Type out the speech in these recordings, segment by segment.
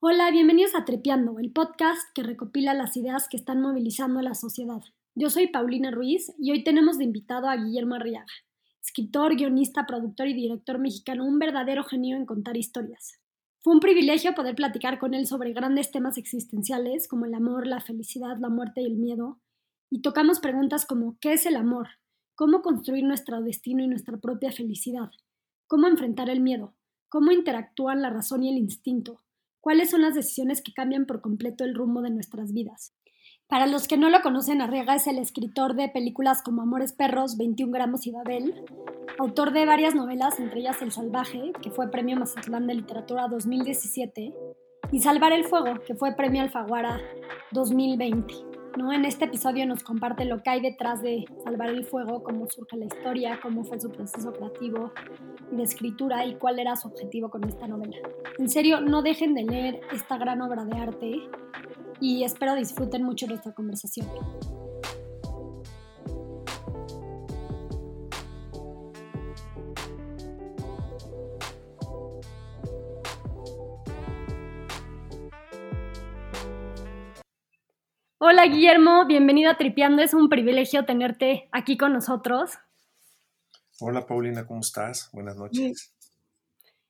Hola, bienvenidos a Trepeando, el podcast que recopila las ideas que están movilizando a la sociedad. Yo soy Paulina Ruiz y hoy tenemos de invitado a Guillermo Arriaga, escritor, guionista, productor y director mexicano, un verdadero genio en contar historias. Fue un privilegio poder platicar con él sobre grandes temas existenciales como el amor, la felicidad, la muerte y el miedo, y tocamos preguntas como ¿qué es el amor? ¿Cómo construir nuestro destino y nuestra propia felicidad? ¿Cómo enfrentar el miedo? ¿Cómo interactúan la razón y el instinto? ¿Cuáles son las decisiones que cambian por completo el rumbo de nuestras vidas? Para los que no lo conocen, Arriaga es el escritor de películas como Amores Perros, 21 gramos y Babel, autor de varias novelas, entre ellas El Salvaje, que fue Premio Mazatlán de Literatura 2017, y Salvar el Fuego, que fue Premio Alfaguara 2020. ¿No? En este episodio nos comparte lo que hay detrás de Salvar el Fuego, cómo surge la historia, cómo fue su proceso creativo y de escritura y cuál era su objetivo con esta novela. En serio, no dejen de leer esta gran obra de arte y espero disfruten mucho nuestra conversación. Hola Guillermo, bienvenido a Tripeando. Es un privilegio tenerte aquí con nosotros. Hola Paulina, ¿cómo estás? Buenas noches.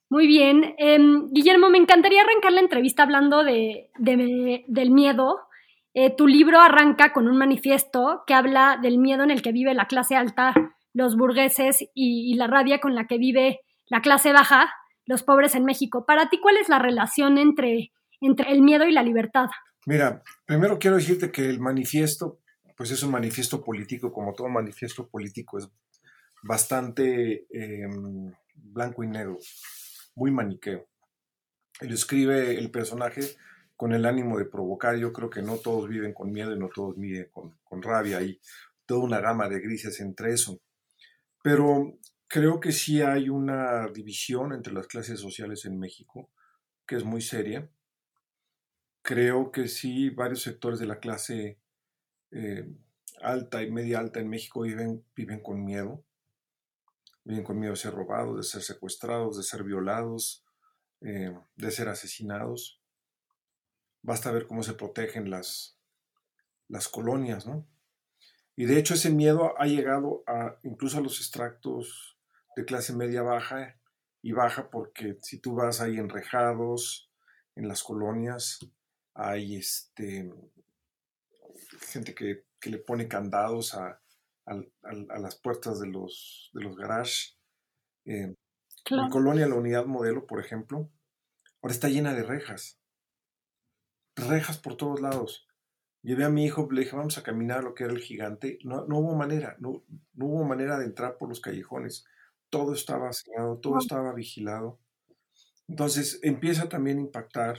Muy bien. Em, Guillermo, me encantaría arrancar la entrevista hablando de, del miedo. Eh, tu libro arranca con un manifiesto que habla del miedo en el que vive la clase alta, los burgueses, y, la rabia con la que vive la clase baja, los pobres en México. Para ti, ¿cuál es la relación entre, entre el miedo y la libertad? Mira, primero quiero decirte que el manifiesto, pues es un manifiesto político, como todo manifiesto político, es bastante em, blanco y negro muy maniqueo. Lo escribe el personaje con el ánimo de provocar. Yo creo que no todos viven con miedo y no todos viven con, con rabia. Hay toda una gama de grises entre eso. Pero creo que sí hay una división entre las clases sociales en México, que es muy seria. Creo que sí varios sectores de la clase eh, alta y media alta en México viven, viven con miedo viven con miedo de ser robados, de ser secuestrados, de ser violados, eh, de ser asesinados. Basta ver cómo se protegen las, las colonias, ¿no? Y de hecho ese miedo ha llegado a, incluso a los extractos de clase media baja y baja porque si tú vas ahí enrejados en las colonias, hay este, gente que, que le pone candados a, a las puertas de los, de los garages. Eh, en Colonia, la unidad modelo, por ejemplo, ahora está llena de rejas. Rejas por todos lados. Llevé a mi hijo, le dije, vamos a caminar lo que era el gigante. No, no hubo manera, no, no, hubo manera de entrar por los callejones. Todo estaba cerrado, todo estaba vigilado. Entonces empieza también a impactar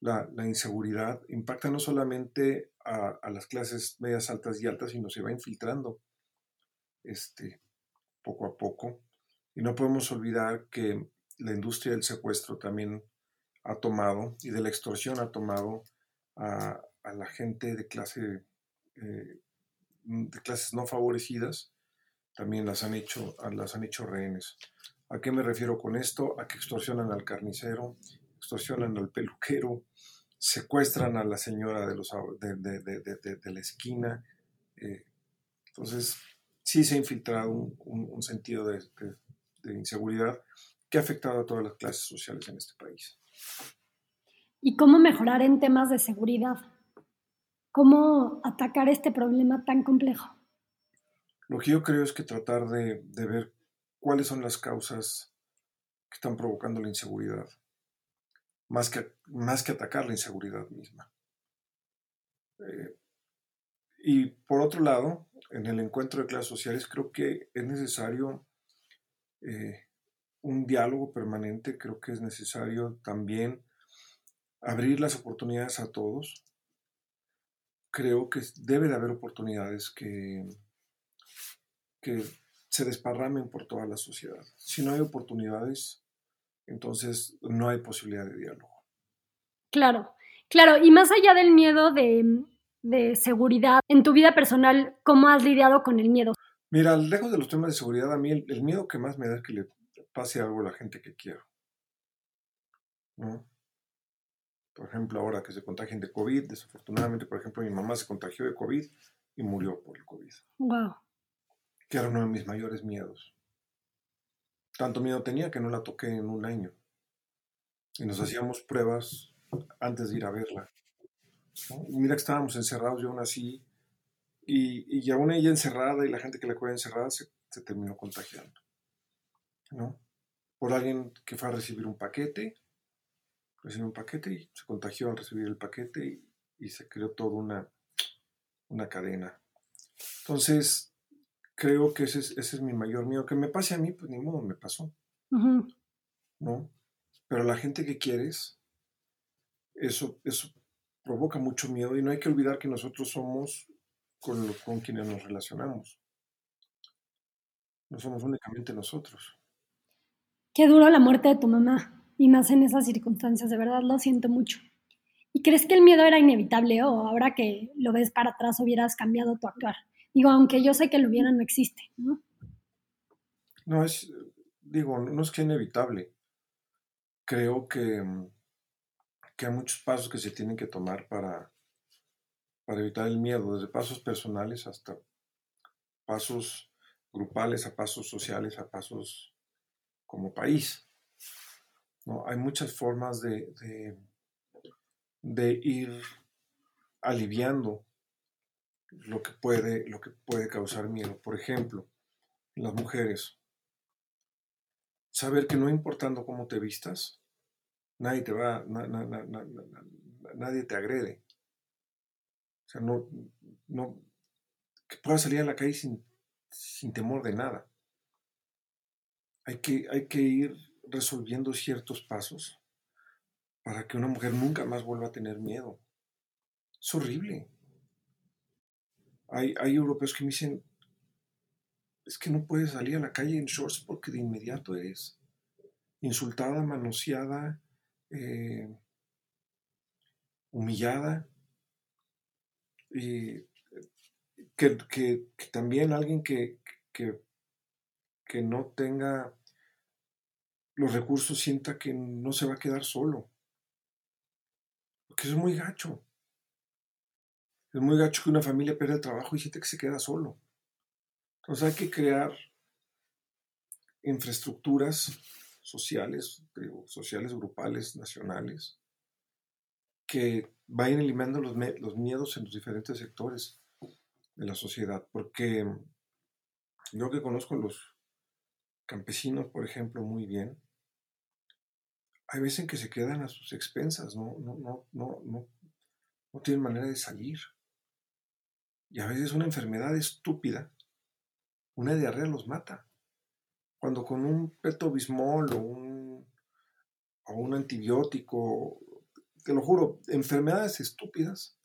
la, la inseguridad. Impacta no solamente a, a, las clases medias altas y altas, sino se va infiltrando este, poco a poco. Y no podemos olvidar que la industria del secuestro también ha tomado y de la extorsión ha tomado a, la gente de clase eh, de clases no favorecidas también las han hecho las han hecho rehenes a qué me refiero con esto a que extorsionan al carnicero extorsionan al peluquero secuestran a la señora de los de, la esquina eh, entonces sí se ha infiltrado un, sentido de, inseguridad que ha afectado a todas las clases sociales en este país. ¿Y cómo mejorar en temas de seguridad? ¿Cómo atacar este problema tan complejo? Lo que yo creo es que tratar de, ver cuáles son las causas que están provocando la inseguridad, más que, más que atacar la inseguridad misma. Eh, y por otro lado, en el encuentro de clases sociales creo que es necesario eh, un diálogo permanente, creo que es necesario también abrir las oportunidades a todos. Creo que debe de haber oportunidades que, que se desparramen por toda la sociedad. Si no hay oportunidades, entonces no hay posibilidad de diálogo. Claro, claro, y más allá del miedo de de seguridad en tu vida personal, ¿cómo has lidiado con el miedo? Mira, lejos de los temas de seguridad, a mí el, miedo que más me da es que le pase algo a la gente que quiero. ejemplo, ahora que se contagien de COVID, desafortunadamente, por ejemplo, mi mamá se contagió de COVID y murió por el COVID. Wow. Que era uno de mis mayores miedos. Tanto miedo tenía que no la toqué en un año. Y nos hacíamos pruebas antes de ir a verla. Mira que estábamos encerrados, yo aún así, y, y aún ella encerrada y la gente que la cuida encerrada se, se terminó contagiando. ¿no? Por alguien que fue a recibir un paquete, recibió un paquete y se contagió al recibir el paquete y, y se creó toda una, una cadena. Entonces, creo que ese es, ese es mi mayor miedo. Que me pase a mí, pues ni modo, me pasó. Ujú. ¿no? Pero la gente que quieres, eso, eso provoca mucho miedo y no hay que olvidar que nosotros somos con, lo- con quienes nos relacionamos. No somos únicamente nosotros. Qué duro la muerte de tu mamá, y más en esas circunstancias, de verdad lo siento mucho. ¿Y crees que el miedo era inevitable o ahora que lo ves para atrás hubieras cambiado tu actuar? Digo, aunque yo sé que lo hubiera no existe, ¿no? Es, digo, no es que inevitable. Creo que, mm, que hay muchos pasos que se tienen que tomar para, para evitar el miedo, desde pasos personales hasta pasos grupales, a pasos sociales, a pasos como país. ¿no? Hay muchas formas de, de, de ir aliviando lo que, puede, lo que puede causar miedo. Por ejemplo, las mujeres, saber que no importando cómo te vistas, nadie te va, na- na- na- na- na- na- nadie te agrede. O sea, no, no, que salir a la calle sin, sin temor de nada. Hay que, hay que ir resolviendo ciertos pasos para que una mujer nunca más vuelva a tener miedo. Es horrible. Hay, europeos que me dicen, es que no puedes salir a la calle en shorts porque de inmediato eres insultada, manoseada, eh, humillada. Y que, también alguien que, que, no tenga los recursos sienta que no se va a quedar solo. Porque es muy gacho. Es muy gacho que una familia pierda el trabajo y siente que se queda solo. Entonces hay que crear infraestructuras sociales, sociales, grupales, nacionales, que vayan eliminando los miedos en los diferentes sectores de la sociedad. Porque yo que conozco a los campesinos, por ejemplo, muy bien, hay veces en que se quedan a sus expensas, no, no, no, no, no, no tienen manera de salir. Y a veces una enfermedad estúpida, una diarrea los mata. Cuando con un petobismol o un, o un antibiótico, te lo juro, enfermedades estúpidas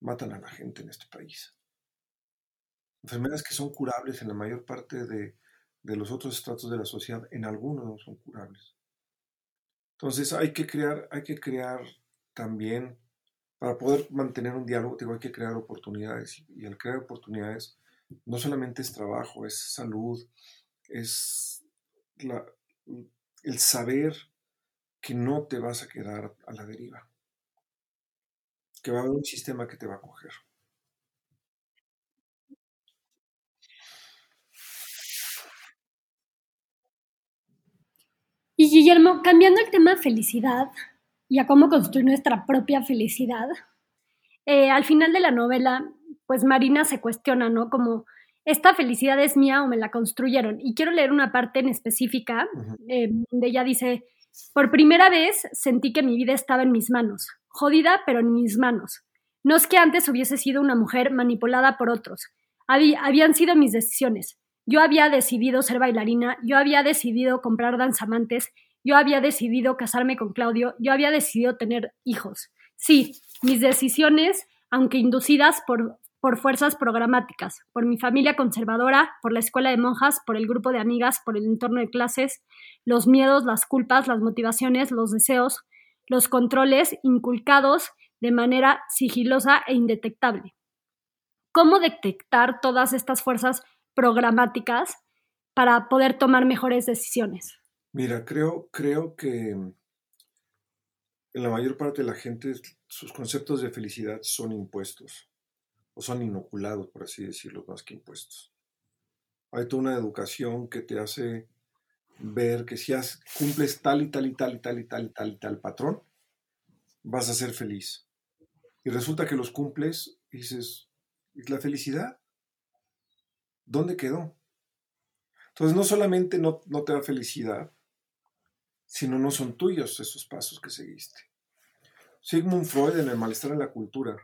matan a la gente en este país. Enfermedades que son curables en la mayor parte de, de los otros estratos de la sociedad, en algunos no son curables. Entonces hay que crear, hay que crear también, para poder mantener un diálogo, digo, hay que crear oportunidades. Y al crear oportunidades, no solamente es trabajo, es salud, es el saber que no te vas a quedar a la deriva, que va a haber un sistema que te va a coger. Y Guillermo, cambiando el tema felicidad y a cómo construir nuestra propia felicidad, eh, al final de la novela, pues Marina se cuestiona, ¿no? Como, ¿esta felicidad es mía o me la construyeron? Y quiero leer una parte en específica eh, donde ella dice, por primera vez sentí que mi vida estaba en mis manos, jodida, pero en mis manos. No es que antes hubiese sido una mujer manipulada por otros, Habí- habían sido mis decisiones. Yo había decidido ser bailarina, yo había decidido comprar danzamantes, yo había decidido casarme con Claudio, yo había decidido tener hijos. Sí, mis decisiones, aunque inducidas por, por fuerzas programáticas, por mi familia conservadora, por la escuela de monjas, por el grupo de amigas, por el entorno de clases, los miedos, las culpas, las motivaciones, los deseos, los controles inculcados de manera sigilosa e indetectable. ¿Cómo detectar todas estas fuerzas programáticas para poder tomar mejores decisiones? Mira, creo, creo que en la mayor parte de la gente sus conceptos de felicidad son impuestos o son inoculados, por así decirlo, más que impuestos. Hay toda una educación que te hace ver que si cumples tal y tal y tal y tal y tal y tal y tal patrón, vas a ser feliz. Y resulta que los cumples y dices, ¿y la felicidad? ¿Dónde quedó? Entonces no solamente no, no te da felicidad, sino no son tuyos esos pasos que seguiste. Sigmund Freud en El malestar en la cultura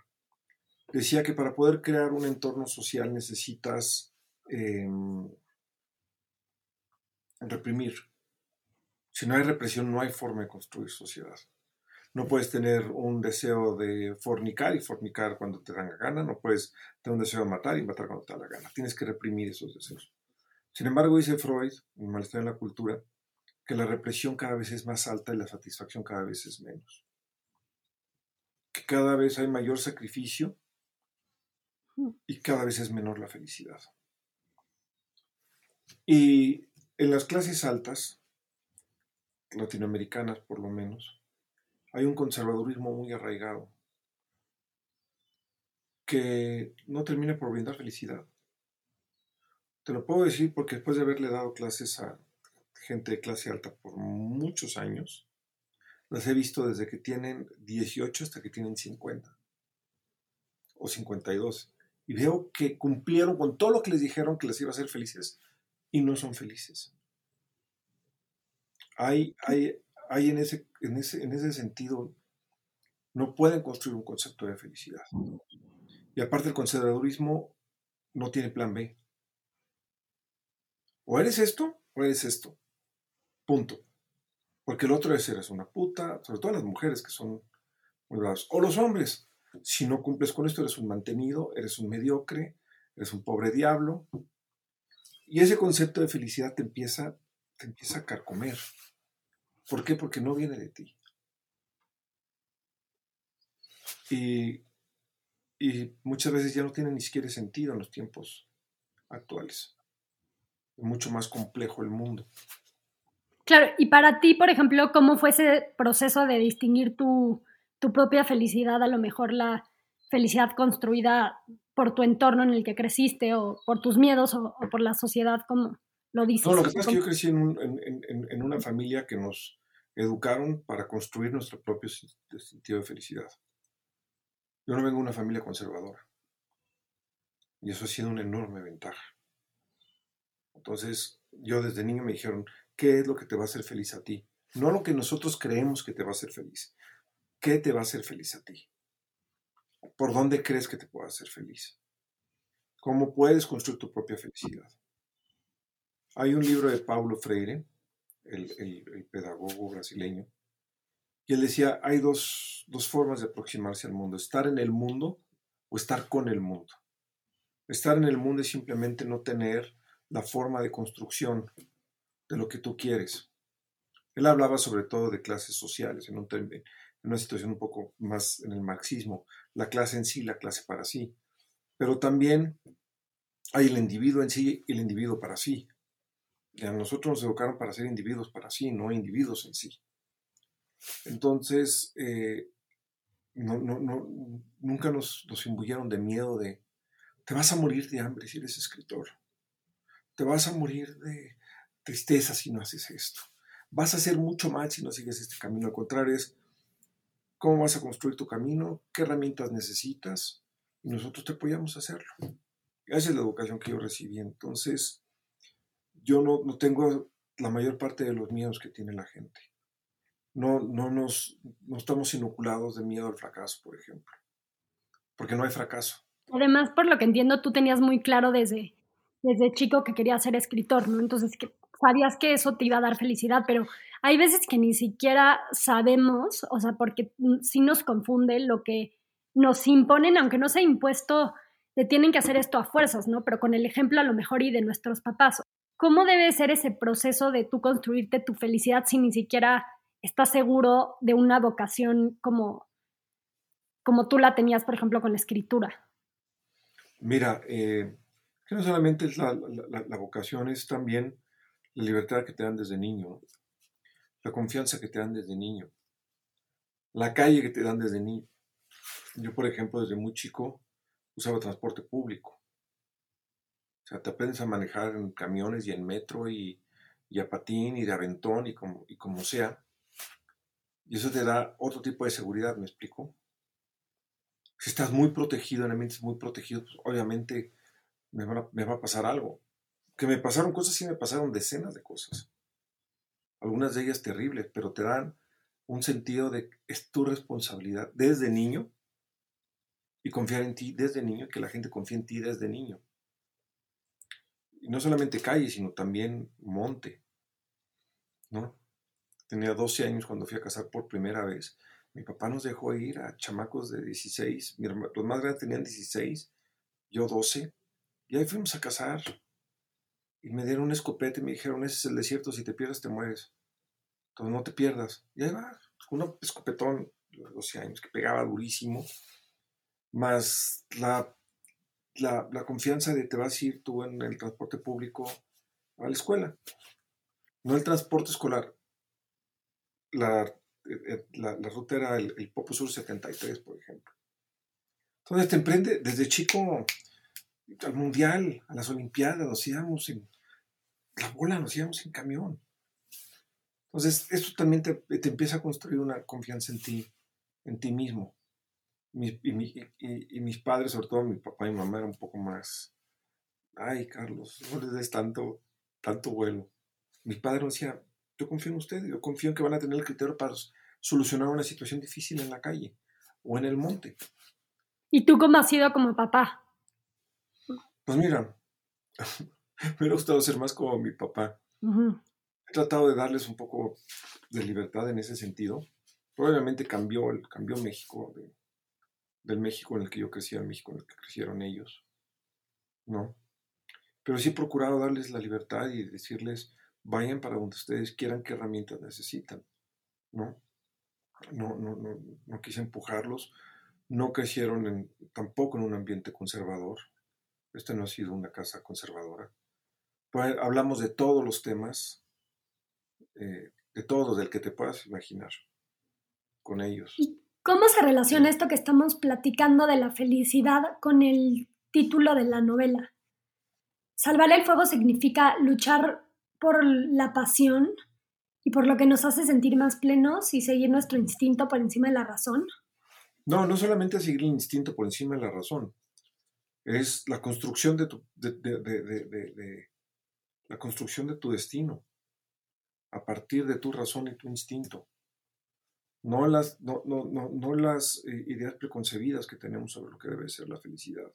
decía que para poder crear un entorno social necesitas em, reprimir. Si no hay represión, no hay forma de construir sociedad. No puedes tener un deseo de fornicar y fornicar cuando te dan la gana. No puedes tener un deseo de matar y matar cuando te da la gana. Tienes que reprimir esos deseos. Sin embargo, dice Freud, en Malestar en la Cultura, que la represión cada vez es más alta y la satisfacción cada vez es menos. Que cada vez hay mayor sacrificio y cada vez es menor la felicidad. Y en las clases altas, latinoamericanas por lo menos, hay un conservadurismo muy arraigado que no termina por brindar felicidad. Te lo puedo decir porque después de haberle dado clases a gente de clase alta por muchos años, las he visto desde que tienen 18 hasta que tienen 50 o 52. Y veo que cumplieron con todo lo que les dijeron que les iba a hacer felices y no son felices. Hay, hay, hay en, ese, en, ese, en ese sentido, no pueden construir un concepto de felicidad. Y aparte el conservadurismo no tiene plan B. O eres esto o eres esto. Punto. Porque el otro es eres una puta, sobre todo las mujeres que son muy bravas. O los hombres. Si no cumples con esto, eres un mantenido, eres un mediocre, eres un pobre diablo. Y ese concepto de felicidad te empieza, te empieza a carcomer. ¿Por qué? Porque no viene de ti. Y, y muchas veces ya no tiene ni siquiera sentido en los tiempos actuales. Es mucho más complejo el mundo. Claro, y para ti, por ejemplo, ¿cómo fue ese proceso de distinguir tu, propia felicidad, a lo mejor la felicidad construida por tu entorno en el que creciste o por tus miedos o, por la sociedad, como lo dices? No, lo que pasa es que yo crecí en, una familia que nos educaron para construir nuestro propio sentido de felicidad. Yo no vengo de una familia conservadora. Y eso ha sido una enorme ventaja. Entonces, yo desde niño me dijeron, qué es lo que te va a hacer feliz a ti. No lo que nosotros creemos que te va a hacer feliz. ¿Qué te va a hacer feliz a ti? ¿Por dónde crees que te pueda hacer feliz? ¿Cómo puedes construir tu propia felicidad? Hay un libro de Paulo Freire, el, pedagogo brasileño, y él decía, hay dos, dos formas de aproximarse al mundo, estar en el mundo o estar con el mundo. Estar en el mundo es simplemente no tener la forma de construcción de lo que tú quieres. Él hablaba sobre todo de clases sociales, en, una situación un poco más en el marxismo, la clase en sí, la clase para sí. Pero también hay el individuo en sí y el individuo para sí. a nosotros nos educaron para ser individuos para sí, no individuos en sí. Entonces, eh, nunca nos, nos imbuyeron de miedo de, te vas a morir de hambre si eres escritor. Te vas a morir de, tristeza si no haces esto. Vas a hacer mucho mal si no sigues este camino. Al contrario, es cómo vas a construir tu camino, qué herramientas necesitas y nosotros te apoyamos a hacerlo. Esa es la educación que yo recibí. Entonces, yo no, no tengo la mayor parte de los miedos que tiene la gente. No, no, nos, no estamos inoculados de miedo al fracaso, por ejemplo. Porque no hay fracaso. Además, por lo que entiendo, tú tenías muy claro desde, desde chico que querías ser escritor, ¿no? Entonces, que sabías que eso te iba a dar felicidad, pero hay veces que ni siquiera sabemos, o sea, porque sí nos confunde lo que nos imponen, aunque no sea impuesto, te tienen que hacer esto a fuerzas, ¿no? Pero con el ejemplo a lo mejor y de nuestros papás. ¿Cómo debe ser ese proceso de tú construirte tu felicidad si ni siquiera estás seguro de una vocación como, como tú la tenías, por ejemplo, con la escritura? Mira, eh, que no solamente es la, vocación, es también la libertad que te dan desde niño, la confianza que te dan desde niño, la calle que te dan desde niño. Yo, por ejemplo, desde muy chico usaba transporte público. O sea, te aprendes a manejar en camiones y en metro y, a patín y de aventón y como, y como sea. Y eso te da otro tipo de seguridad, ¿me explico? Si estás muy protegido, en ambientes muy protegidos, pues obviamente me va, me va a pasar algo. Que me pasaron cosas, sí me pasaron decenas de cosas. Algunas de ellas terribles, pero te dan un sentido de es tu responsabilidad desde niño y confiar en ti desde niño, que la gente confíe en ti desde niño. Y no solamente calle, sino también monte. ¿no? Tenía 12 años cuando fui a casar por primera vez. Mi papá nos dejó ir a chamacos de 16, los más grandes tenían 16, yo 12, y ahí fuimos a casar. Y me dieron un escopete y me dijeron, ese es el desierto, si te pierdes te mueres. Entonces no te pierdas. Y ahí va, un escopetón de 12 años que pegaba durísimo, más la, la, confianza de te vas a ir tú en el transporte público a la escuela. No el transporte escolar. La, eh, eh, la ruta era el, el Popo Sur 73, por ejemplo. Entonces te emprende desde chico al mundial, a las olimpiadas, nos íbamos en la bola, nos íbamos en camión. Entonces, esto también te, empieza a construir una confianza en ti, en ti mismo. y, mis padres, sobre todo mi papá y mi mamá, eran un poco más, ay, Carlos, no les des tanto, tanto vuelo. Mi padre me decía, yo confío en ustedes, yo confío en que van a tener el criterio para solucionar una situación difícil en la calle o en el monte. ¿Y tú cómo has sido como papá? Pues mira, me hubiera gustado ser más como mi papá. He tratado de darles un poco de libertad en ese sentido. Probablemente cambió, cambió México, del México en el que yo crecí al México en el que crecieron ellos. ¿No? Pero sí he procurado darles la libertad y decirles, vayan para donde ustedes quieran, qué herramientas necesitan. ¿No? No, no, no, no quise empujarlos. No crecieron en, tampoco en un ambiente conservador. Esta no ha sido una casa conservadora. Pues, hablamos de todos los temas, eh, de todo, del que te puedas imaginar con ellos. ¿Y cómo se relaciona esto que estamos platicando de la felicidad con el título de la novela? Salvar el fuego significa luchar por la pasión y por lo que nos hace sentir más plenos y seguir nuestro instinto por encima de la razón. No, no solamente seguir el instinto por encima de la razón, es la construcción de tu, de, la construcción de tu destino a partir de tu razón y tu instinto. No las, no, no, no, las eh, ideas preconcebidas que tenemos sobre lo que debe ser la felicidad.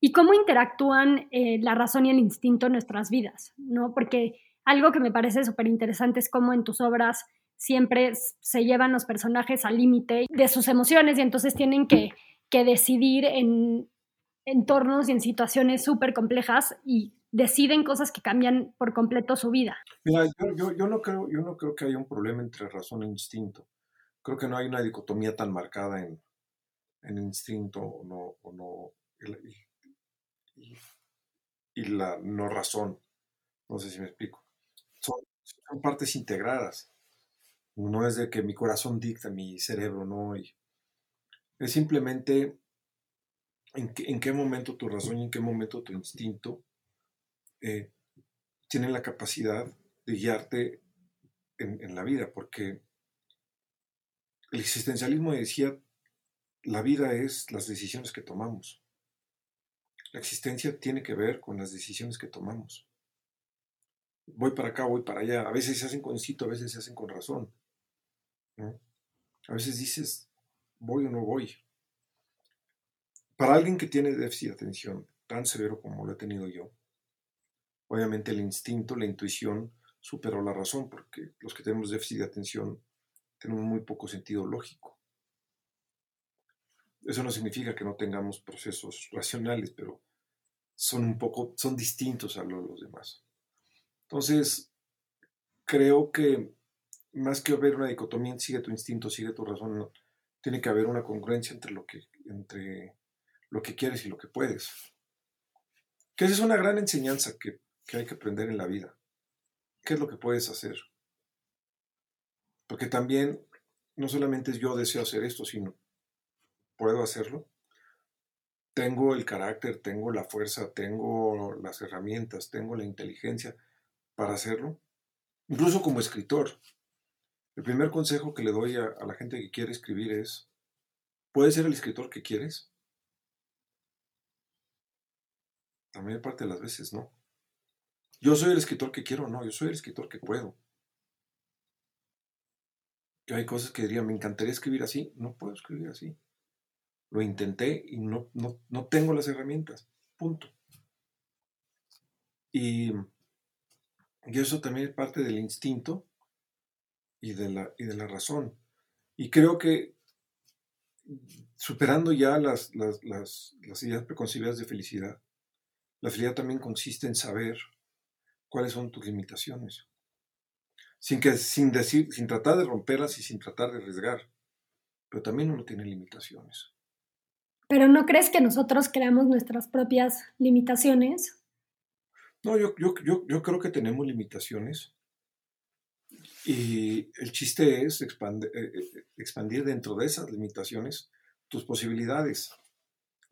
¿Y cómo interactúan eh, la razón y el instinto en nuestras vidas? ¿no? Porque algo que me parece súper interesante es cómo en tus obras siempre se llevan los personajes al límite de sus emociones y entonces tienen que, que decidir en entornos y en situaciones súper complejas y deciden cosas que cambian por completo su vida. Mira, yo, yo, no creo, yo no creo que haya un problema entre razón e instinto. Creo que no hay una dicotomía tan marcada en, en instinto o no, o no y, la no razón. No sé si me explico. Son, son, partes integradas. No es de que mi corazón dicta mi cerebro, no. es simplemente en, en qué momento tu razón y en qué momento tu instinto eh, tienen la capacidad de guiarte en, la vida, porque el existencialismo decía, la vida es las decisiones que tomamos. La existencia tiene que ver con las decisiones que tomamos. Voy para acá, voy para allá. A veces se hacen con instinto, a veces se hacen con razón. A veces dices, voy o no voy. Para alguien que tiene déficit de atención tan severo como lo he tenido yo, Obviamente el instinto, la intuición superó la razón, porque los que tenemos déficit de atención tenemos muy poco sentido lógico. Eso no significa que no tengamos procesos racionales, pero son un poco, son distintos a los demás. Entonces, creo que más que haber una dicotomía, sigue tu instinto, sigue tu razón, tiene que haber una congruencia entre lo que, entre lo que quieres y lo que puedes. Que esa es una gran enseñanza que que hay que aprender en la vida. ¿Qué es lo que puedes hacer? Porque también no solamente yo deseo hacer esto, sino puedo hacerlo. Tengo el carácter, tengo la fuerza, tengo las herramientas, tengo la inteligencia para hacerlo. Incluso como escritor. El primer consejo que le doy a, la gente que quiere escribir es, ¿puedes ser el escritor que quieres? La mayor parte de las veces no. Yo soy el escritor que quiero, no, yo soy el escritor que puedo. Yo hay cosas que diría, me encantaría escribir así, no puedo escribir así. Lo intenté y no, no, tengo las herramientas. Punto. Y, y, eso también es parte del instinto y de, la, y de la razón. Y creo que superando ya las, las, las, las ideas preconcebidas de felicidad, la felicidad también consiste en saber cuáles son tus limitaciones sin, que, sin, decir, sin tratar de romperlas y sin tratar de arriesgar. Pero también uno tiene limitaciones. ¿Pero no crees que nosotros creamos nuestras propias limitaciones? No, yo, yo, yo, yo creo que tenemos limitaciones. Y el chiste es expandir, eh, eh, expandir dentro de esas limitaciones tus posibilidades.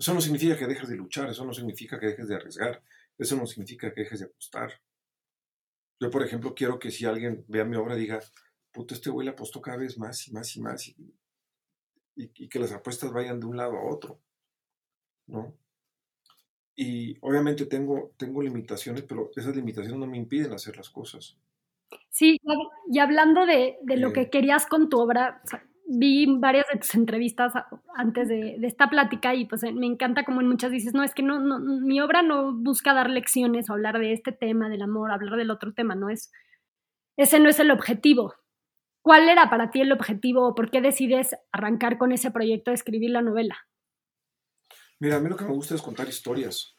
Eso no significa que dejes de luchar, eso no significa que dejes de arriesgar, eso no significa que dejes de apostar. Yo, por ejemplo, quiero que si alguien vea mi obra diga, puto, este güey le apostó cada vez más y más y más y, que las apuestas vayan de un lado a otro, ¿no? Y obviamente tengo, tengo limitaciones, pero esas limitaciones no me impiden hacer las cosas. Sí, y hablando de, lo eh. que querías con tu obra, vi varias de tus entrevistas antes de, esta plática y pues me encanta como en muchas dices, no, es que no, no, mi obra no busca dar lecciones o hablar de este tema, del amor, hablar del otro tema, no es, ese no es el objetivo. ¿Cuál era para ti el objetivo o por qué decides arrancar con ese proyecto de escribir la novela? Mira, a mí lo que me gusta es contar historias.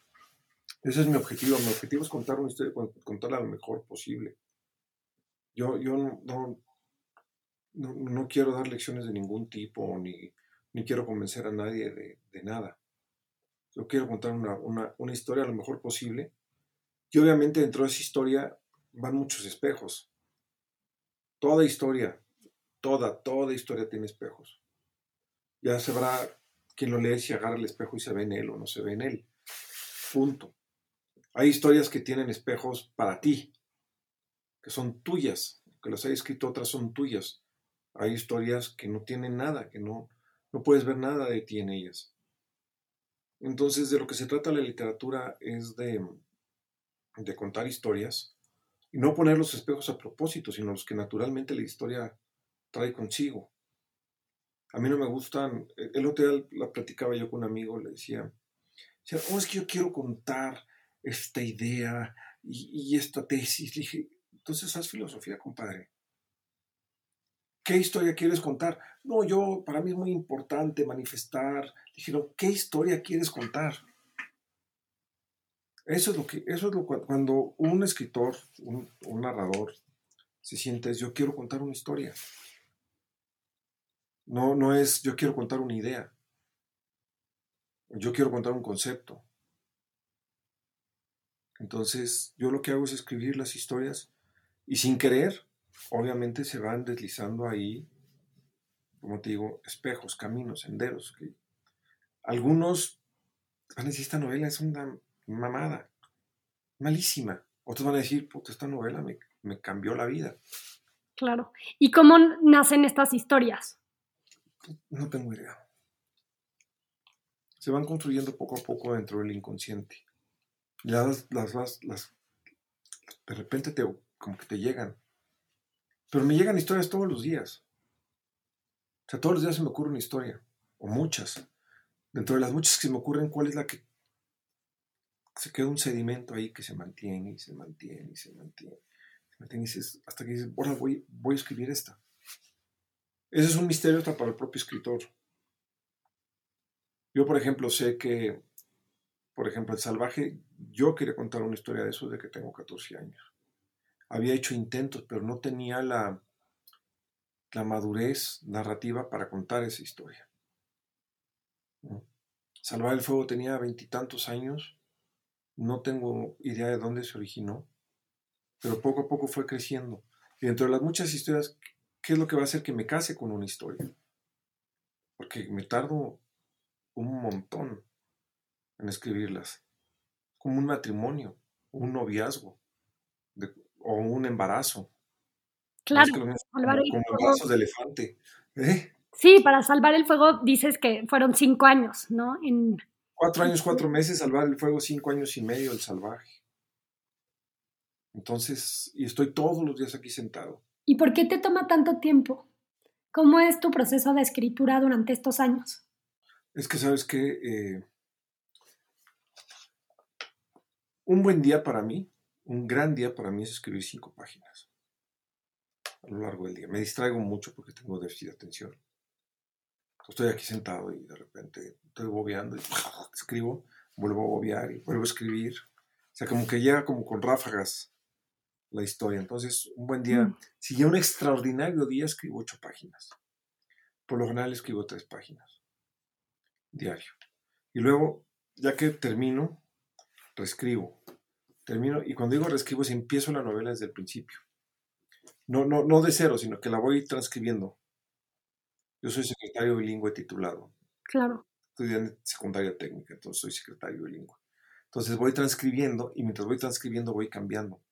Ese es mi objetivo. Mi objetivo es contar una historia, contarla lo mejor posible. Yo, yo no, quiero dar lecciones de ningún tipo, ni, quiero convencer a nadie de, nada. Yo quiero contar una, historia lo mejor posible. Y obviamente dentro de esa historia van muchos espejos. Toda historia, toda, toda historia tiene espejos. Ya sabrá quien lo lee si agarra el espejo y se ve en él o no se ve en él. Punto. Hay historias que tienen espejos para ti, que son tuyas, que las hay escrito otras son tuyas. Hay historias que no tienen nada, que no, no puedes ver nada de ti en ellas. Entonces, de lo que se trata la literatura es de, de contar historias y no poner los espejos a propósito, sino los que naturalmente la historia trae consigo. A mí no me gustan, el otro día la platicaba yo con un amigo, le decía, oh, es que yo quiero contar esta idea y, y esta tesis. Le dije, entonces haz filosofía, compadre. ¿Qué historia quieres contar? No, yo, para mí es muy importante manifestar. Dijeron, ¿qué historia quieres contar? Eso es lo que, eso es lo cuando un escritor, un, narrador, se siente es yo quiero contar una historia. No, no es yo quiero contar una idea. Yo quiero contar un concepto. Entonces, yo lo que hago es escribir las historias y sin querer obviamente se van deslizando ahí, como te digo, espejos, caminos, senderos. Que algunos van a decir, esta novela es una mamada, malísima. Otros van a decir, puta, esta novela me, me cambió la vida. Claro. ¿Y cómo nacen estas historias? No tengo idea. Se van construyendo poco a poco dentro del inconsciente. Las, las, las, las de repente te, como que te llegan. Pero me llegan historias todos los días. O sea, todos los días se me ocurre una historia, o muchas. Dentro de las muchas que se me ocurren, ¿cuál es la que se queda un sedimento ahí que se mantiene y se mantiene y se mantiene? Se mantiene hasta que dices, ahora voy, voy a escribir esta. Ese es un misterio hasta para el propio escritor. Yo, por ejemplo, sé que, por ejemplo, El Salvaje, yo quería contar una historia de eso desde que tengo 14 años había hecho intentos, pero no tenía la, la madurez narrativa para contar esa historia. Salvar el Fuego tenía veintitantos años, no tengo idea de dónde se originó, pero poco a poco fue creciendo. Y dentro de las muchas historias ¿qué es lo que va a hacer que me case con una historia? Porque me tardo un montón en escribirlas. Como un matrimonio, un noviazgo o un embarazo. Claro, salvar el como, de elefante. ¿eh? Sí, para salvar el fuego dices que fueron cinco años, ¿no? En... Cuatro años, cuatro meses, salvar el fuego, cinco años y medio el salvaje. Entonces, y estoy todos los días aquí sentado. ¿Y por qué te toma tanto tiempo? ¿Cómo es tu proceso de escritura durante estos años? Es que sabes que eh, un buen día para mí, un gran día para mí es escribir cinco páginas a lo largo del día. Me distraigo mucho porque tengo déficit de atención. Estoy aquí sentado y de repente estoy bobeando y escribo, vuelvo a bobear y vuelvo a escribir. O sea, como que llega como con ráfagas la historia. Entonces, un buen día, mm. si ya un extraordinario día, escribo ocho páginas. Por lo general escribo tres páginas diario. Y luego, ya que termino, reescribo. Termino, y cuando digo reescribo, es empiezo la novela desde el principio. No, no, no de cero, sino que la voy transcribiendo. Yo soy secretario bilingüe titulado. Claro. Estudié en secundaria técnica, entonces soy secretario bilingüe. Entonces voy transcribiendo y mientras voy transcribiendo voy cambiando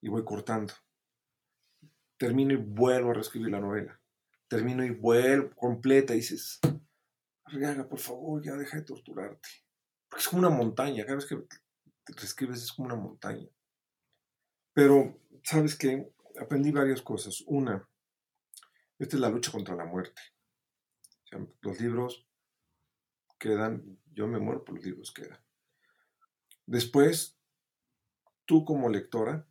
y voy cortando. Termino y vuelvo a reescribir la novela. Termino y vuelvo completa y dices, Arriaga, por favor, ya deja de torturarte. Porque es como una montaña, cada vez que te reescribes es como una montaña. Pero, ¿sabes qué? Aprendí varias cosas. Una, esta es la lucha contra la muerte. los libros quedan, yo me muero por los libros quedan. Después, tú como lectora,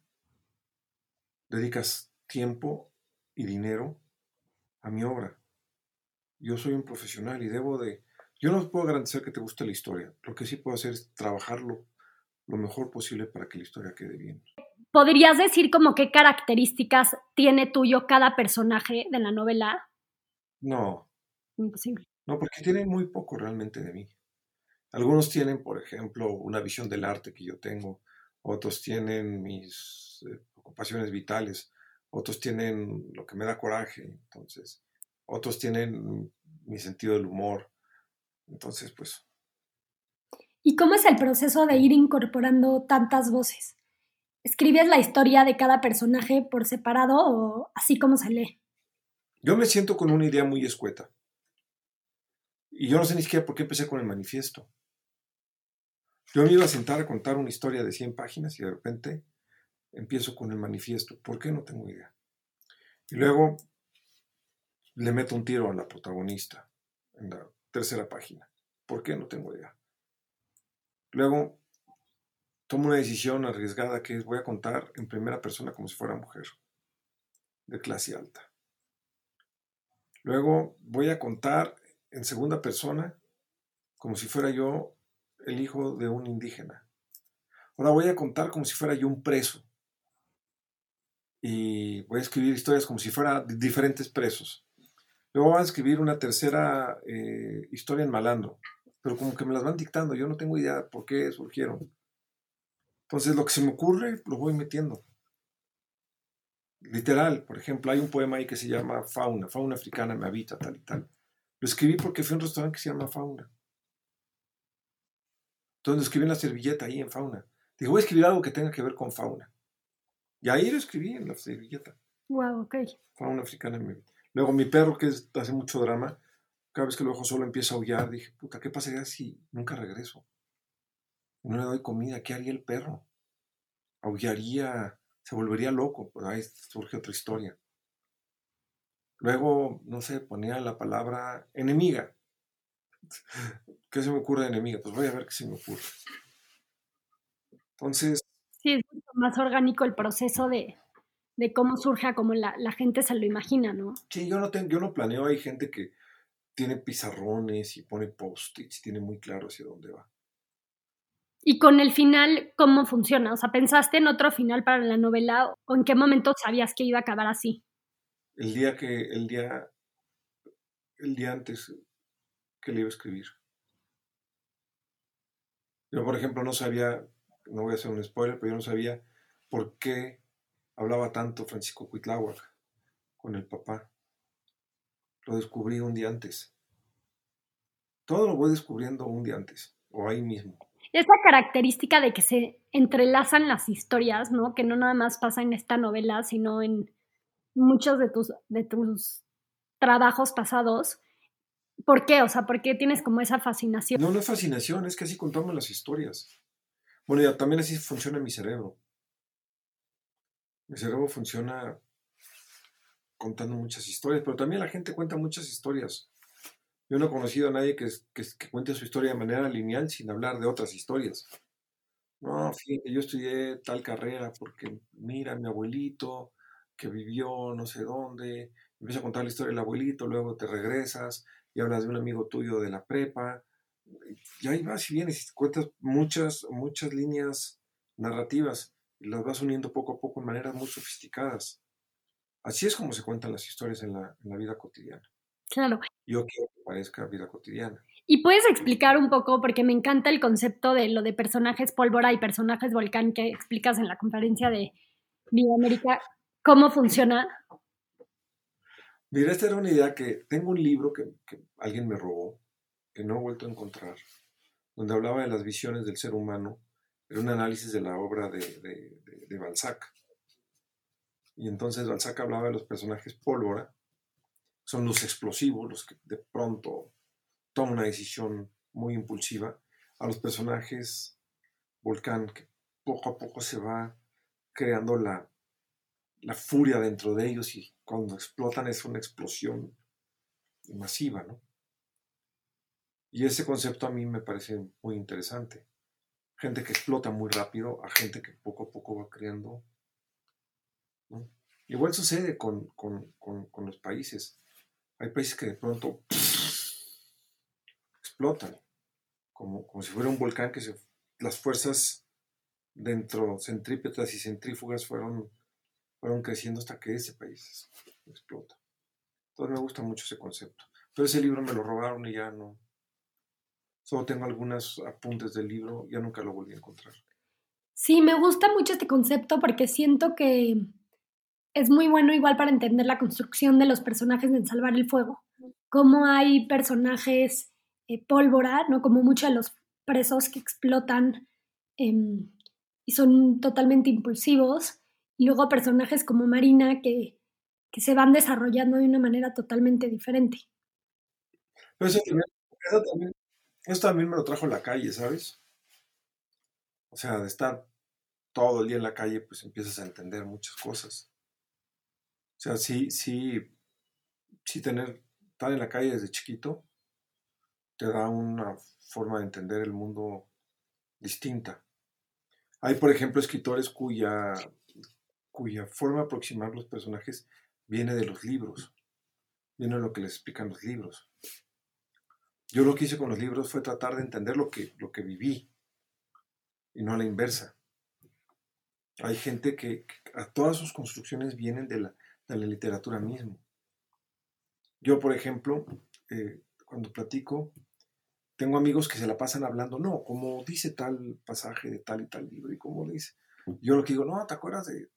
dedicas tiempo y dinero a mi obra. Yo soy un profesional y debo de... Yo no puedo garantizar que te guste la historia. Lo que sí puedo hacer es trabajarlo lo mejor posible para que la historia quede bien. ¿Podrías decir como qué características tiene tuyo cada personaje de la novela? No. Imposible. No, porque tienen muy poco realmente de mí. Algunos tienen, por ejemplo, una visión del arte que yo tengo. Otros tienen mis eh, ocupaciones vitales, otros tienen lo que me da coraje, entonces, otros tienen mi sentido del humor, entonces, pues... ¿Y cómo es el proceso de ir incorporando tantas voces? ¿Escribes la historia de cada personaje por separado o así como se lee? Yo me siento con una idea muy escueta. Y yo no sé ni siquiera por qué empecé con el manifiesto. Yo me iba a sentar a contar una historia de 100 páginas y de repente empiezo con el manifiesto. ¿Por qué? No tengo idea. Y luego le meto un tiro a la protagonista en la tercera página. ¿Por qué? No tengo idea. Luego tomo una decisión arriesgada que es voy a contar en primera persona como si fuera mujer, de clase alta. Luego voy a contar en segunda persona como si fuera yo el hijo de un indígena. Ahora voy a contar como si fuera yo un preso y voy a escribir historias como si fueran diferentes presos. Luego voy a escribir una tercera eh, historia en malandro, pero como que me las van dictando, yo no tengo idea por qué surgieron. Entonces lo que se me ocurre lo voy metiendo. Literal, por ejemplo, hay un poema ahí que se llama Fauna, Fauna africana me habita, tal y tal. Lo escribí porque fui a un restaurante que se llama Fauna. Entonces escribí en la servilleta ahí en Fauna. Dije, voy a escribir algo que tenga que ver con fauna. Y ahí lo escribí en la servilleta. Wow, ok. Fauna africana. Luego mi perro, que hace mucho drama, cada vez que lo dejo solo empieza a aullar. Dije, puta, ¿qué pasaría si nunca regreso? No le doy comida, ¿qué haría el perro? Aullaría, se volvería loco. Pues ahí surge otra historia. Luego, no sé, ponía la palabra enemiga. ¿Qué se me ocurre de enemiga? Pues voy a ver qué se me ocurre. Entonces, Sí, es mucho más orgánico el proceso de, cómo surge a cómo la, gente se lo imagina, ¿no? Sí, yo no, tengo, yo no planeo, hay gente que tiene pizarrones y pone post-its, tiene muy claro hacia dónde va. Y con el final, ¿cómo funciona? O sea, ¿pensaste en otro final para la novela o en qué momento sabías que iba a acabar así? El día que, el día, el día antes que le iba a escribir. Yo, por ejemplo, no sabía no voy a hacer un spoiler, pero yo no sabía por qué hablaba tanto Francisco Cuitláhuac con el papá. Lo descubrí un día antes. Todo lo voy descubriendo un día antes, o ahí mismo. Esa característica de que se entrelazan las historias, ¿no? Que no nada más pasa en esta novela, sino en muchos de tus, de tus trabajos pasados. ¿Por qué? O sea, ¿por qué tienes como esa fascinación? No, no es fascinación, es que así contamos las historias. Bueno, ya también así funciona mi cerebro. Mi cerebro funciona contando muchas historias, pero también la gente cuenta muchas historias. Yo no he conocido a nadie que, cuente su historia de manera lineal sin hablar de otras historias. No, fíjate, yo estudié tal carrera porque mira, mi abuelito que vivió no sé dónde, empieza a contar la historia del abuelito, luego te regresas y hablas de un amigo tuyo de la prepa, y ahí vas y vienes y cuentas muchas, muchas líneas narrativas y las vas uniendo poco a poco en maneras muy sofisticadas. Así es como se cuentan las historias en la, en la vida cotidiana. Claro. Yo quiero que parezca vida cotidiana. Y puedes explicar un poco, porque me encanta el concepto de lo de personajes pólvora y personajes volcán que explicas en la conferencia de Vida América, cómo funciona. Mira, esta era una idea que tengo un libro que, que alguien me robó, que no he vuelto a encontrar, donde hablaba de las visiones del ser humano, era un análisis de la obra de, de, de, Balzac. Y entonces Balzac hablaba de los personajes pólvora, son los explosivos, los que de pronto toman una decisión muy impulsiva, a los personajes volcán, que poco a poco se va creando la, la furia dentro de ellos y cuando explotan es una explosión masiva, ¿no? Y ese concepto a mí me parece muy interesante. Gente que explota muy rápido a gente que poco a poco va creando. Igual sucede con, los países. Hay países que de pronto explotan, como, como si fuera un volcán que se, las fuerzas dentro, centrípetas y centrífugas fueron, fueron creciendo hasta que ese país explota. Entonces me gusta mucho ese concepto. Pero ese libro me lo robaron y ya no, Solo tengo algunos apuntes del libro, ya nunca lo volví a encontrar. Sí, me gusta mucho este concepto porque siento que es muy bueno igual para entender la construcción de los personajes en Salvar el Fuego. Cómo hay personajes eh, pólvora, ¿no? Como muchos de los presos que explotan em, y son totalmente impulsivos. Y luego personajes como Marina que, que se van desarrollando de una manera totalmente diferente. Pero eso también esto también me lo trajo la calle, ¿sabes? O sea, de estar todo el día en la calle, pues empiezas a entender muchas cosas. O sea, sí, sí, sí tener, estar en la calle desde chiquito te da una forma de entender el mundo distinta. Hay, por ejemplo, escritores cuya, cuya forma de aproximar los personajes viene de los libros, viene de lo que les explican los libros. Yo lo que hice con los libros fue tratar de entender lo que, lo que viví y no a la inversa. Hay gente que, a todas sus construcciones vienen de la, literatura misma. Yo, por ejemplo, eh, cuando platico, tengo amigos que se la pasan hablando, no, como dice tal pasaje de tal y tal libro, y como dice. Yo lo que digo, no, ¿te acuerdas de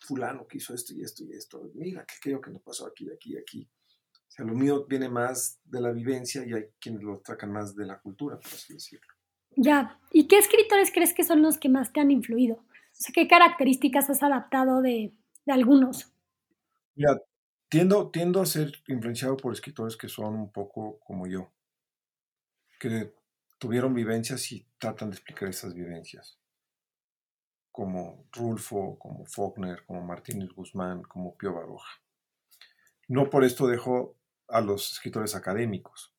fulano que hizo esto y esto y esto? Mira, que creo que nos pasó aquí, aquí, aquí. O sea, lo mío viene más de la vivencia y hay quienes lo sacan más de la cultura, por así decirlo. Ya. ¿Y qué escritores crees que son los que más te han influido? O sea, ¿qué características has adaptado de, algunos? Tiendo, tiendo a ser influenciado por escritores que son un poco como yo, que tuvieron vivencias y tratan de explicar esas vivencias, como Rulfo, como Faulkner, como Martínez Guzmán, como Pío Baroja. No por esto dejo a los escritores académicos,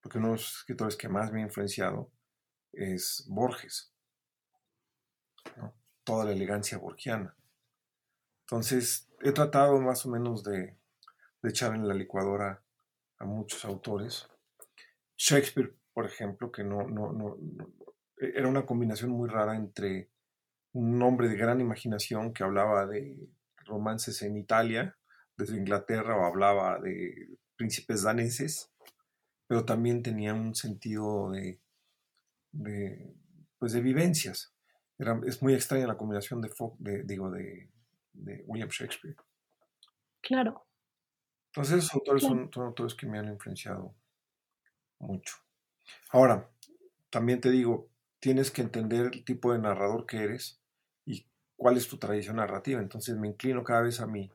porque uno de los escritores que más me ha influenciado es Borges, toda la elegancia borgiana. Entonces, he tratado más o menos de, echar en la licuadora a muchos autores. Shakespeare, por ejemplo, que no, no, era una combinación muy rara entre un hombre de gran imaginación que hablaba de romances en Italia, desde Inglaterra, o hablaba de príncipes daneses, pero también tenía un sentido de, pues de vivencias. Es muy extraña la combinación de, digo, de, William Shakespeare. Claro. Entonces esos autores son, son autores que me han influenciado mucho. Ahora, también te digo, tienes que entender el tipo de narrador que eres y cuál es tu tradición narrativa. Entonces me inclino cada vez a mí,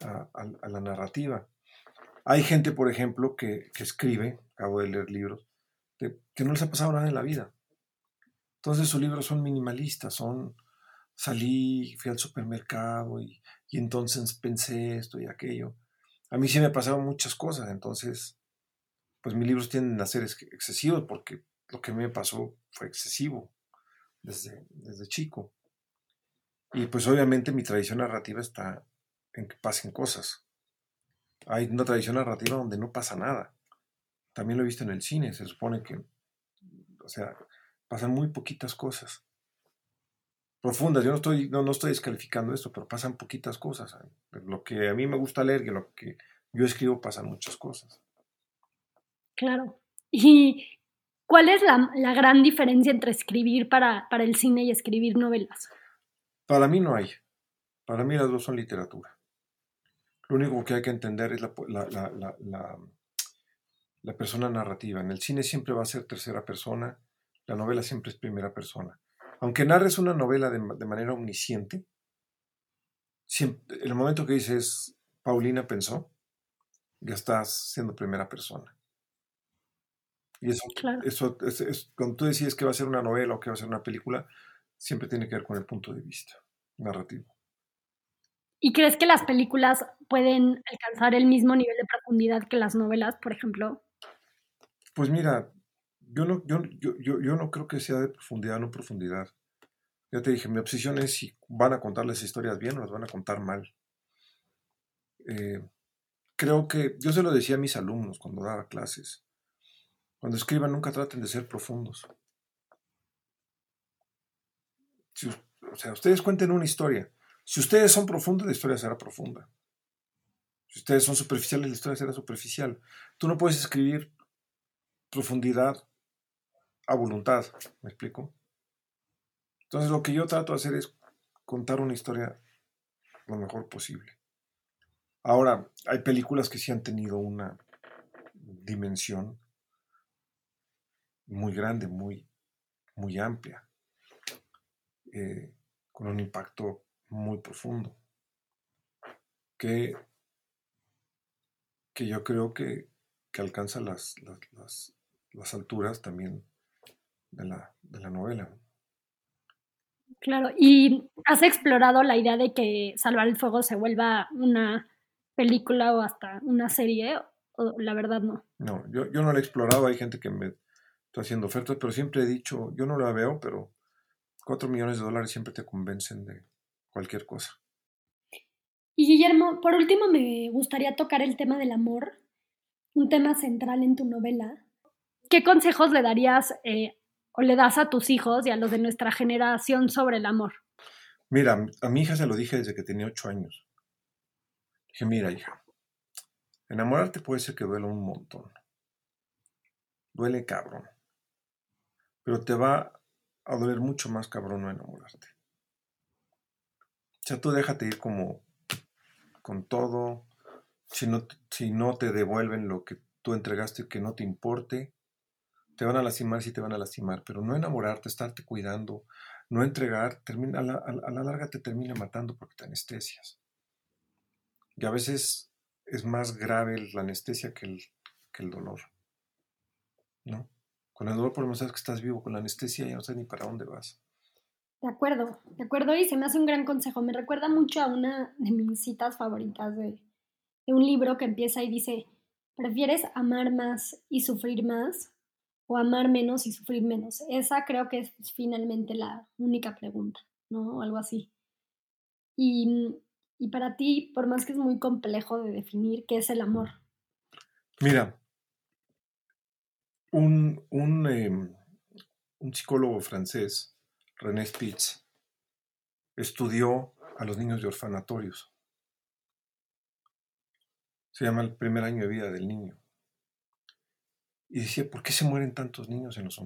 a, la narrativa. Hay gente, por ejemplo, que, escribe, acabo de leer libros, que no les ha pasado nada en la vida. Entonces sus libros son minimalistas, son salí, fui al supermercado y, entonces pensé esto y aquello. A mí sí me pasaron muchas cosas, entonces, pues mis libros tienden a ser excesivos porque lo que me pasó fue excesivo desde, desde chico. Y pues obviamente mi tradición narrativa está en que pasen cosas. Hay una tradición narrativa donde no pasa nada. También lo he visto en el cine, se supone que, o sea, pasan muy poquitas cosas. Profundas, yo no estoy, no, no estoy descalificando esto, pero pasan poquitas cosas. Lo que a mí me gusta leer y lo que yo escribo pasan muchas cosas. Claro. ¿Y cuál es la, la gran diferencia entre escribir para, para el cine y escribir novelas? Para mí no hay. Para mí las dos son literatura. Lo único que hay que entender es la, la, persona narrativa. En el cine siempre va a ser tercera persona, la novela siempre es primera persona. Aunque narres una novela de, manera omnisciente, siempre, el momento que dices Paulina pensó, ya estás siendo primera persona. Y eso, eso es, cuando tú decides que va a ser una novela o que va a ser una película, siempre tiene que ver con el punto de vista narrativo. ¿Y crees que las películas pueden alcanzar el mismo nivel de profundidad que las novelas, por ejemplo? Pues mira, yo no, yo, yo, no creo que sea de profundidad o no profundidad. Ya te dije, mi obsesión es si van a contarles historias bien o las van a contar mal. Eh, creo que, yo se lo decía a mis alumnos cuando daba clases, cuando escriban nunca traten de ser profundos. o sea, ustedes cuenten una historia si ustedes son profundos, la historia será profunda. Si ustedes son superficiales, la historia será superficial. Tú no puedes escribir profundidad a voluntad, ¿me explico? Entonces lo que yo trato de hacer es contar una historia lo mejor posible. Ahora, hay películas que sí han tenido una dimensión muy grande, muy, muy amplia, eh, con un impacto muy profundo, que, que yo creo que, alcanza las, las, alturas también de la, de la novela. Claro, ¿y has explorado la idea de que Salvar el Fuego se vuelva una película o hasta una serie? O la verdad no. No, yo, yo no la he explorado, hay gente que me está haciendo ofertas, pero siempre he dicho, yo no la veo, pero cuatro millones de dólares siempre te convencen de, cualquier cosa. Y Guillermo, por último me gustaría tocar el tema del amor, un tema central en tu novela. ¿Qué consejos le darías eh, o le das a tus hijos y a los de nuestra generación sobre el amor? Mira, a mi hija se lo dije desde que tenía ocho años. Dije, mira hija, enamorarte puede ser que duele un montón. Duele cabrón. Pero te va a doler mucho más cabrón no enamorarte. O sea, tú déjate ir como con todo. Si no, si no te devuelven lo que tú entregaste que no te importe, te van a lastimar, sí te van a lastimar, pero no enamorarte, estarte cuidando, no entregar, termina, a, la, larga te termina matando porque te anestesias. Y a veces es más grave la anestesia que el, dolor. ¿No? Con el dolor por lo sabes que estás vivo, con la anestesia ya no sabes ni para dónde vas. De acuerdo, de acuerdo, y se me hace un gran consejo. Me recuerda mucho a una de mis citas favoritas de, un libro que empieza y dice, ¿prefieres amar más y sufrir más o amar menos y sufrir menos? Esa creo que es finalmente la única pregunta, ¿no? Algo así. Y, para ti, por más que es muy complejo de definir, ¿qué es el amor? Mira, un, un, em, un psicólogo francés René Spitz, estudió a los niños de orfanatorios. Se llama el primer año de vida del niño. Y decía, ¿por qué se mueren tantos niños en los,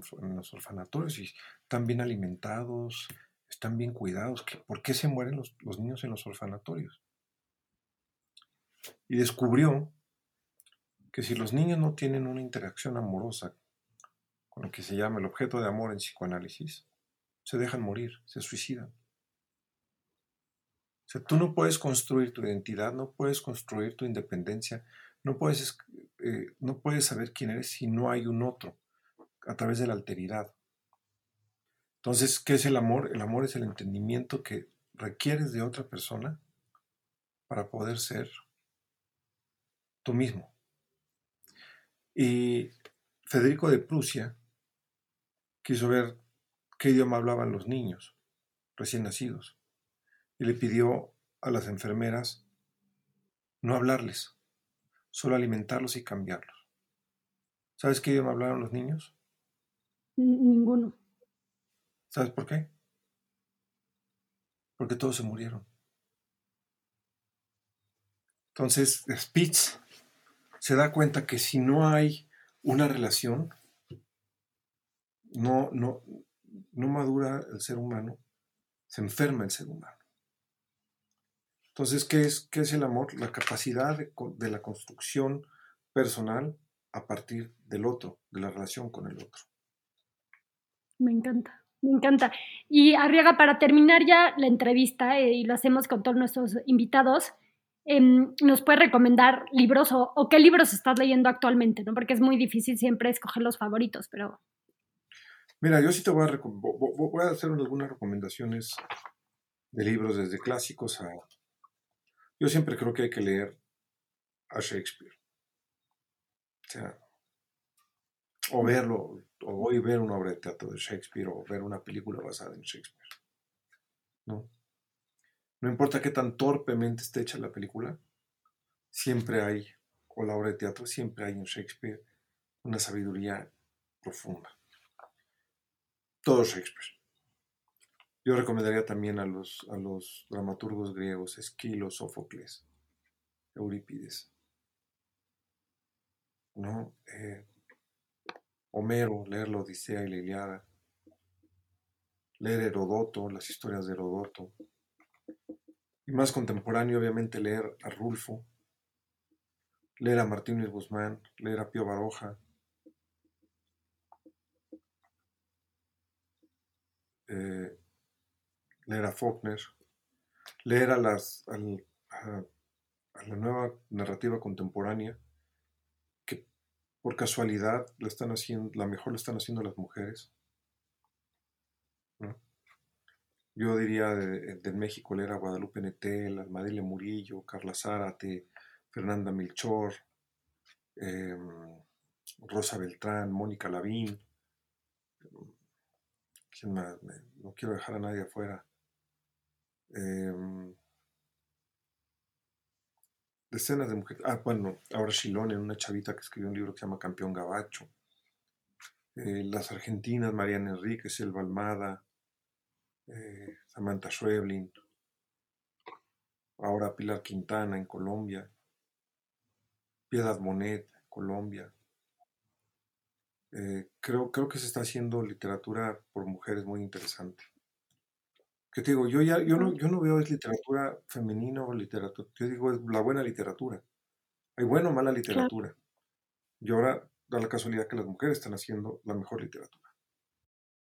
orfanatorios? Y están bien alimentados, están bien cuidados. ¿Por qué se mueren los, los niños en los orfanatorios? Y descubrió que si los niños no tienen una interacción amorosa con lo que se llama el objeto de amor en psicoanálisis, se dejan morir, se suicidan. O sea, tú no puedes construir tu identidad, no puedes construir tu independencia, no puedes, eh, no puedes saber quién eres si no hay un otro a través de la alteridad. Entonces, ¿qué es el amor? El amor es el entendimiento que requieres de otra persona para poder ser tú mismo. Y Federico de Prusia quiso ver qué idioma hablaban los niños recién nacidos y le pidió a las enfermeras no hablarles, solo alimentarlos y cambiarlos. ¿Sabes qué idioma hablaron los niños? Ninguno. ¿Sabes por qué? Porque todos se murieron. Entonces, Spitz se da cuenta que si no hay una relación, no, no, no madura el ser humano, se enferma el ser humano. Entonces, ¿qué es, qué es el amor? La capacidad de, de la construcción personal a partir del otro, de la relación con el otro. Me encanta. Me encanta. Y Arriaga, para terminar ya la entrevista, eh, y lo hacemos con todos nuestros invitados, em, ¿nos puede recomendar libros o, qué libros estás leyendo actualmente? ¿no? Porque es muy difícil siempre escoger los favoritos, pero... Mira, yo sí te voy a, voy a hacer algunas recomendaciones de libros desde clásicos a... Yo siempre creo que hay que leer a Shakespeare. O sea, o verlo, o voy a ver una obra de teatro de Shakespeare o ver una película basada en Shakespeare. ¿No? No importa qué tan torpemente esté hecha la película, siempre hay, o la obra de teatro, siempre hay en Shakespeare una sabiduría profunda. Todo Shakespeare. Yo recomendaría también a los, a los dramaturgos griegos, Esquilo, Sófocles, Eurípides. ¿No? Eh, Homero, leer la Odisea y la Iliada, leer Herodoto, las historias de Herodoto, y más contemporáneo, obviamente, leer a Rulfo, leer a Martínez Guzmán, leer a Pío Baroja, eh, leer a Faulkner, leer a, las, a la nueva narrativa contemporánea, por casualidad la están haciendo, la mejor la están haciendo las mujeres. Yo diría de, México leer a Guadalupe Netel, Almadile Murillo, Carla Zárate, Fernanda Milchor, em, Rosa Beltrán, Mónica Lavín. No quiero dejar a nadie afuera. Em, decenas de mujeres. Ah, bueno, ahora Shilone, una chavita que escribió un libro que se llama Campeón Gabacho. Eh, las argentinas, Mariana Enríquez, Elba Almada, eh, Samantha Schweblin. Ahora Pilar Quintana en Colombia. Piedad Monet, Colombia. Eh, creo, creo que se está haciendo literatura por mujeres muy interesante que te digo, yo ya, yo no, yo no veo es literatura femenina o literatura, yo digo es la buena literatura. Hay buena o mala literatura. Y ahora da la casualidad que las mujeres están haciendo la mejor literatura.